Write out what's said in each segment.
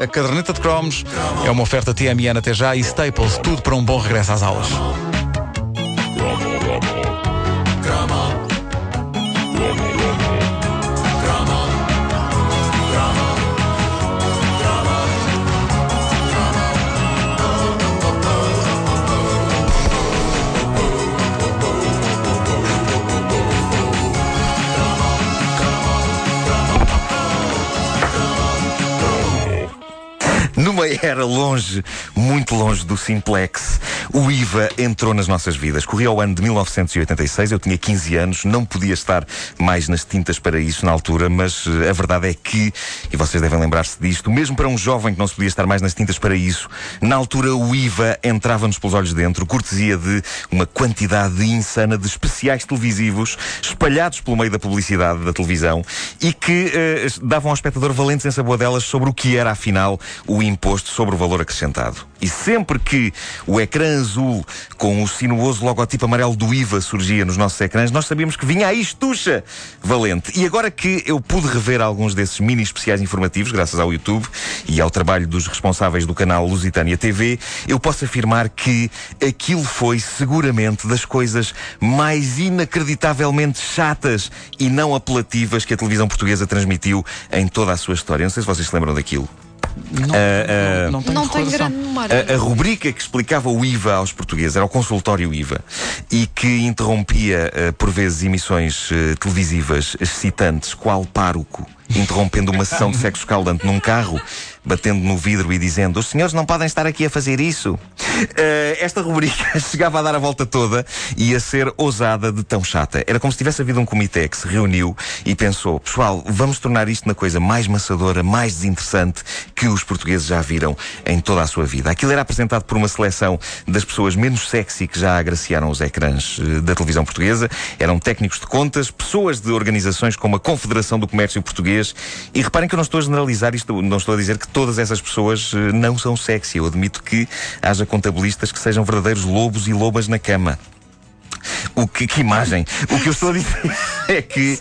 a caderneta de cromos. É uma oferta TMN até já e Staples, tudo para um bom regresso às aulas. Era longe, muito longe do simplex, o IVA entrou nas nossas vidas. Corria o ano de 1986, eu tinha 15 anos, não podia estar mais nas tintas para isso na altura, mas eh, a verdade é que, e vocês devem lembrar-se disto, mesmo para um jovem que não se podia estar mais nas tintas para isso, na altura o IVA entrava-nos pelos olhos dentro, cortesia de uma quantidade insana de especiais televisivos espalhados pelo meio da publicidade da televisão e que eh, davam ao espectador valentes em sabor delas sobre o que era, afinal, o imposto sobre o valor acrescentado. E sempre que o ecrã azul com o sinuoso logotipo amarelo do IVA surgia nos nossos ecrãs, nós sabíamos que vinha aí estucha valente. E agora que eu pude rever alguns desses mini especiais informativos, graças ao YouTube e ao trabalho dos responsáveis do canal Lusitânia TV, eu posso afirmar que aquilo foi seguramente das coisas mais inacreditavelmente chatas e não apelativas que a televisão portuguesa transmitiu em toda a sua história. Não sei se vocês se lembram daquilo. Não, Uh, não, não tenho Não tenho grande memória. A, a rubrica que explicava o IVA aos portugueses era o consultório IVA e que interrompia, eh, por vezes, emissões eh, televisivas excitantes, qual pároco, interrompendo uma sessão de sexo escaldante num carro, batendo no vidro e dizendo: Os senhores não podem estar aqui a fazer isso. Eh, esta rubrica chegava a dar a volta toda e a ser ousada de tão chata. Era como se tivesse havido um comitê que se reuniu e pensou: Pessoal, vamos tornar isto na coisa mais maçadora, mais desinteressante que os portugueses já viram em toda a sua vida. Aquilo era apresentado por uma seleção das pessoas menos sexy que já agraciaram os ecrãs eh, da televisão portuguesa. Eram técnicos de contas, pessoas de organizações como a Confederação do Comércio Português. E reparem que eu não estou a generalizar isto, não estou a dizer que todas essas pessoas eh, não são sexy. Eu admito que haja contabilistas que sejam verdadeiros lobos e lobas na cama. O que, que imagem! O que eu estou a dizer é que,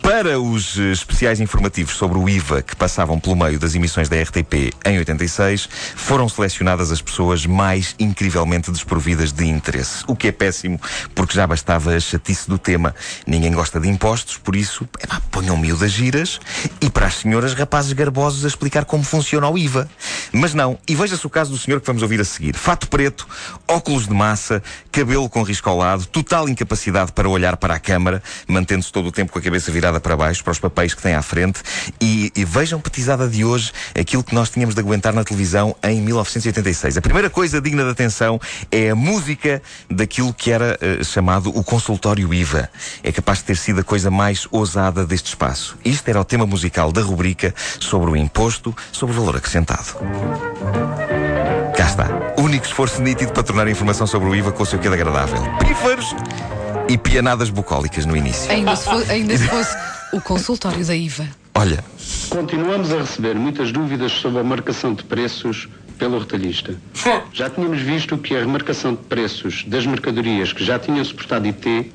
para os especiais informativos sobre o IVA que passavam pelo meio das emissões da RTP em 86, foram selecionadas as pessoas mais incrivelmente desprovidas de interesse. O que é péssimo, porque já bastava a chatice do tema. Ninguém gosta de impostos, por isso, epá, ponham miúdas giras e para as senhoras rapazes garbosos a explicar como funciona o IVA. Mas não, e veja-se o caso do senhor que vamos ouvir a seguir. Fato preto, óculos de massa, cabelo com risco ao lado, total incapacidade para olhar para a câmara, mantendo-se todo o tempo com a cabeça virada para baixo, para os papéis que tem à frente. E, e vejam, petizada de hoje, aquilo que nós tínhamos de aguentar na televisão em 1986. A primeira coisa digna de atenção é a música daquilo que era eh, chamado o consultório IVA. É capaz de ter sido a coisa mais ousada deste espaço. Isto era o tema musical da rubrica sobre o imposto sobre o valor acrescentado. Cá está. Único esforço nítido para tornar a informação sobre o IVA com o seu quê de agradável. Pífaros e pianadas bucólicas no início. Ainda se, fosse, ainda se fosse o consultório da IVA. Olha, Continuamos a receber muitas dúvidas sobre a marcação de preços pelo retalhista. Já tínhamos visto que a remarcação de preços das mercadorias que já tinham suportado IT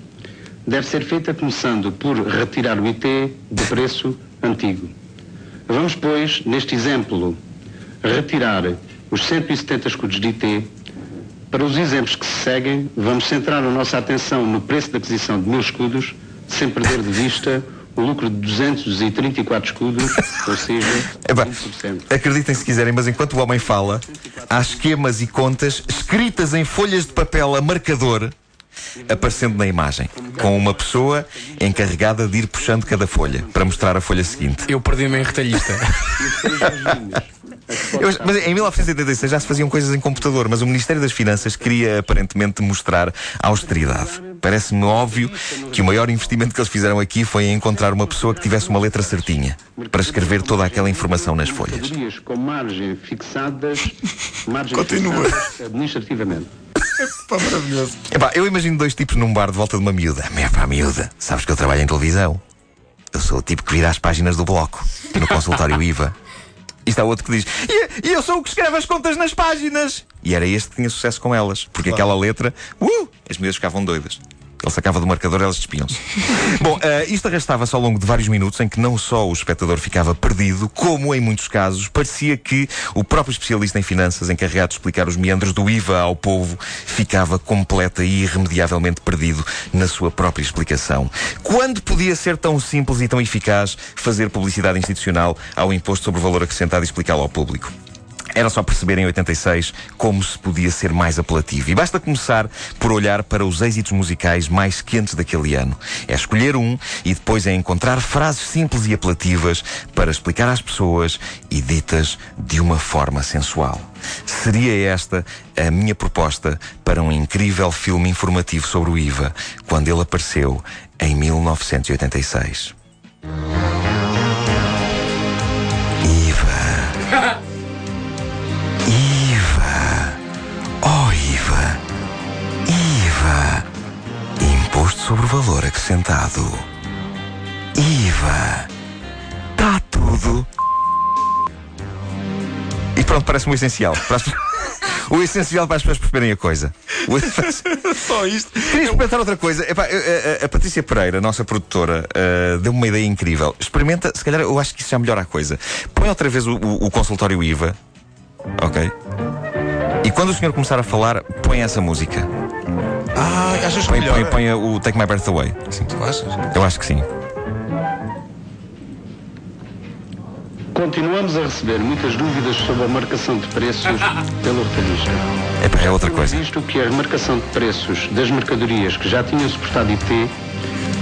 deve ser feita começando por retirar o IT do preço antigo. Vamos, pois, neste exemplo, retirar os 170 escudos de IT. Para os exemplos que se seguem, vamos centrar a nossa atenção no preço de aquisição de mil escudos, sem perder de vista o lucro de 234 escudos, ou seja, Epá, 20%. acreditem se quiserem, mas enquanto o homem fala, há esquemas e contas escritas em folhas de papel a marcador aparecendo na imagem, com uma pessoa encarregada de ir puxando cada folha para mostrar a folha seguinte. Eu perdi-me em retalhista. Eu mas em 1986 já se faziam coisas em computador, mas o Ministério das Finanças queria aparentemente mostrar austeridade. Parece-me óbvio que o maior investimento que eles fizeram aqui foi em encontrar uma pessoa que tivesse uma letra certinha para escrever toda aquela informação nas folhas. Com margem fixadas, margem Continua. fixadas administrativamente. Epá, eu imagino dois tipos num bar de volta de uma miúda. É pá, miúda, sabes que eu trabalho em televisão. Eu sou o tipo que vira as páginas do bloco, no consultório IVA. E está outro que diz: e, e eu sou o que escreve as contas nas páginas. E era este que tinha sucesso com elas, porque aquela letra, uh, as miúdas ficavam doidas. Ele sacava do marcador, elas despiam-se. Bom, uh, isto arrastava-se ao longo de vários minutos em que não só o espectador ficava perdido, como em muitos casos parecia que o próprio especialista em finanças, encarregado de explicar os meandros do IVA ao povo, ficava completa e irremediavelmente perdido na sua própria explicação. Quando podia ser tão simples e tão eficaz fazer publicidade institucional ao imposto sobre o valor acrescentado e explicá-lo ao público? Era só perceber em 86 como se podia ser mais apelativo. E basta começar por olhar para os êxitos musicais mais quentes daquele ano. É escolher um e depois é encontrar frases simples e apelativas para explicar às pessoas e ditas de uma forma sensual. Seria esta a minha proposta para um incrível filme informativo sobre o IVA, quando ele apareceu em 1986. Sobre o valor acrescentado. IVA. Está tudo. E pronto, parece-me o essencial. O essencial para as pessoas perceberem a coisa. Só isto. Queria experimentar outra coisa. Epá, a, a, a, Patrícia Pereira, nossa produtora, uh, deu-me uma ideia incrível. Experimenta, se calhar eu acho que isso já melhora a coisa. Põe outra vez o, o, o consultório IVA Ok? E quando o senhor começar a falar, põe essa música. Ah, achas que põe, melhor? Põe, põe o Take My Breath Away. Sim, tu achas? Eu acho que sim. Continuamos a receber muitas dúvidas sobre a marcação de preços pelo retalhista. Epá, é outra coisa. Visto que a remarcação de preços das mercadorias que já tinham suportado IT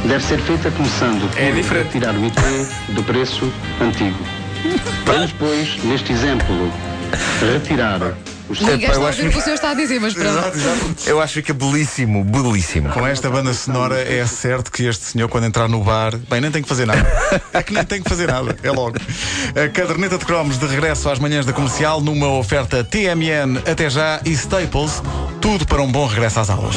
deve ser feita começando por É diferente. retirar o IT do preço antigo. Vamos, pois, neste exemplo, retirar os Ninguém está eu a acho ouvir o que o senhor está a dizer, mas pronto. Exato, exato. Eu acho que é belíssimo, belíssimo. Com esta banda sonora é certo que este senhor, quando entrar no bar, bem, nem tem que fazer nada. É que nem tem que fazer nada, é logo. A caderneta de cromos de regresso às manhãs da comercial numa oferta TMN até já e Staples, tudo para um bom regresso às aulas.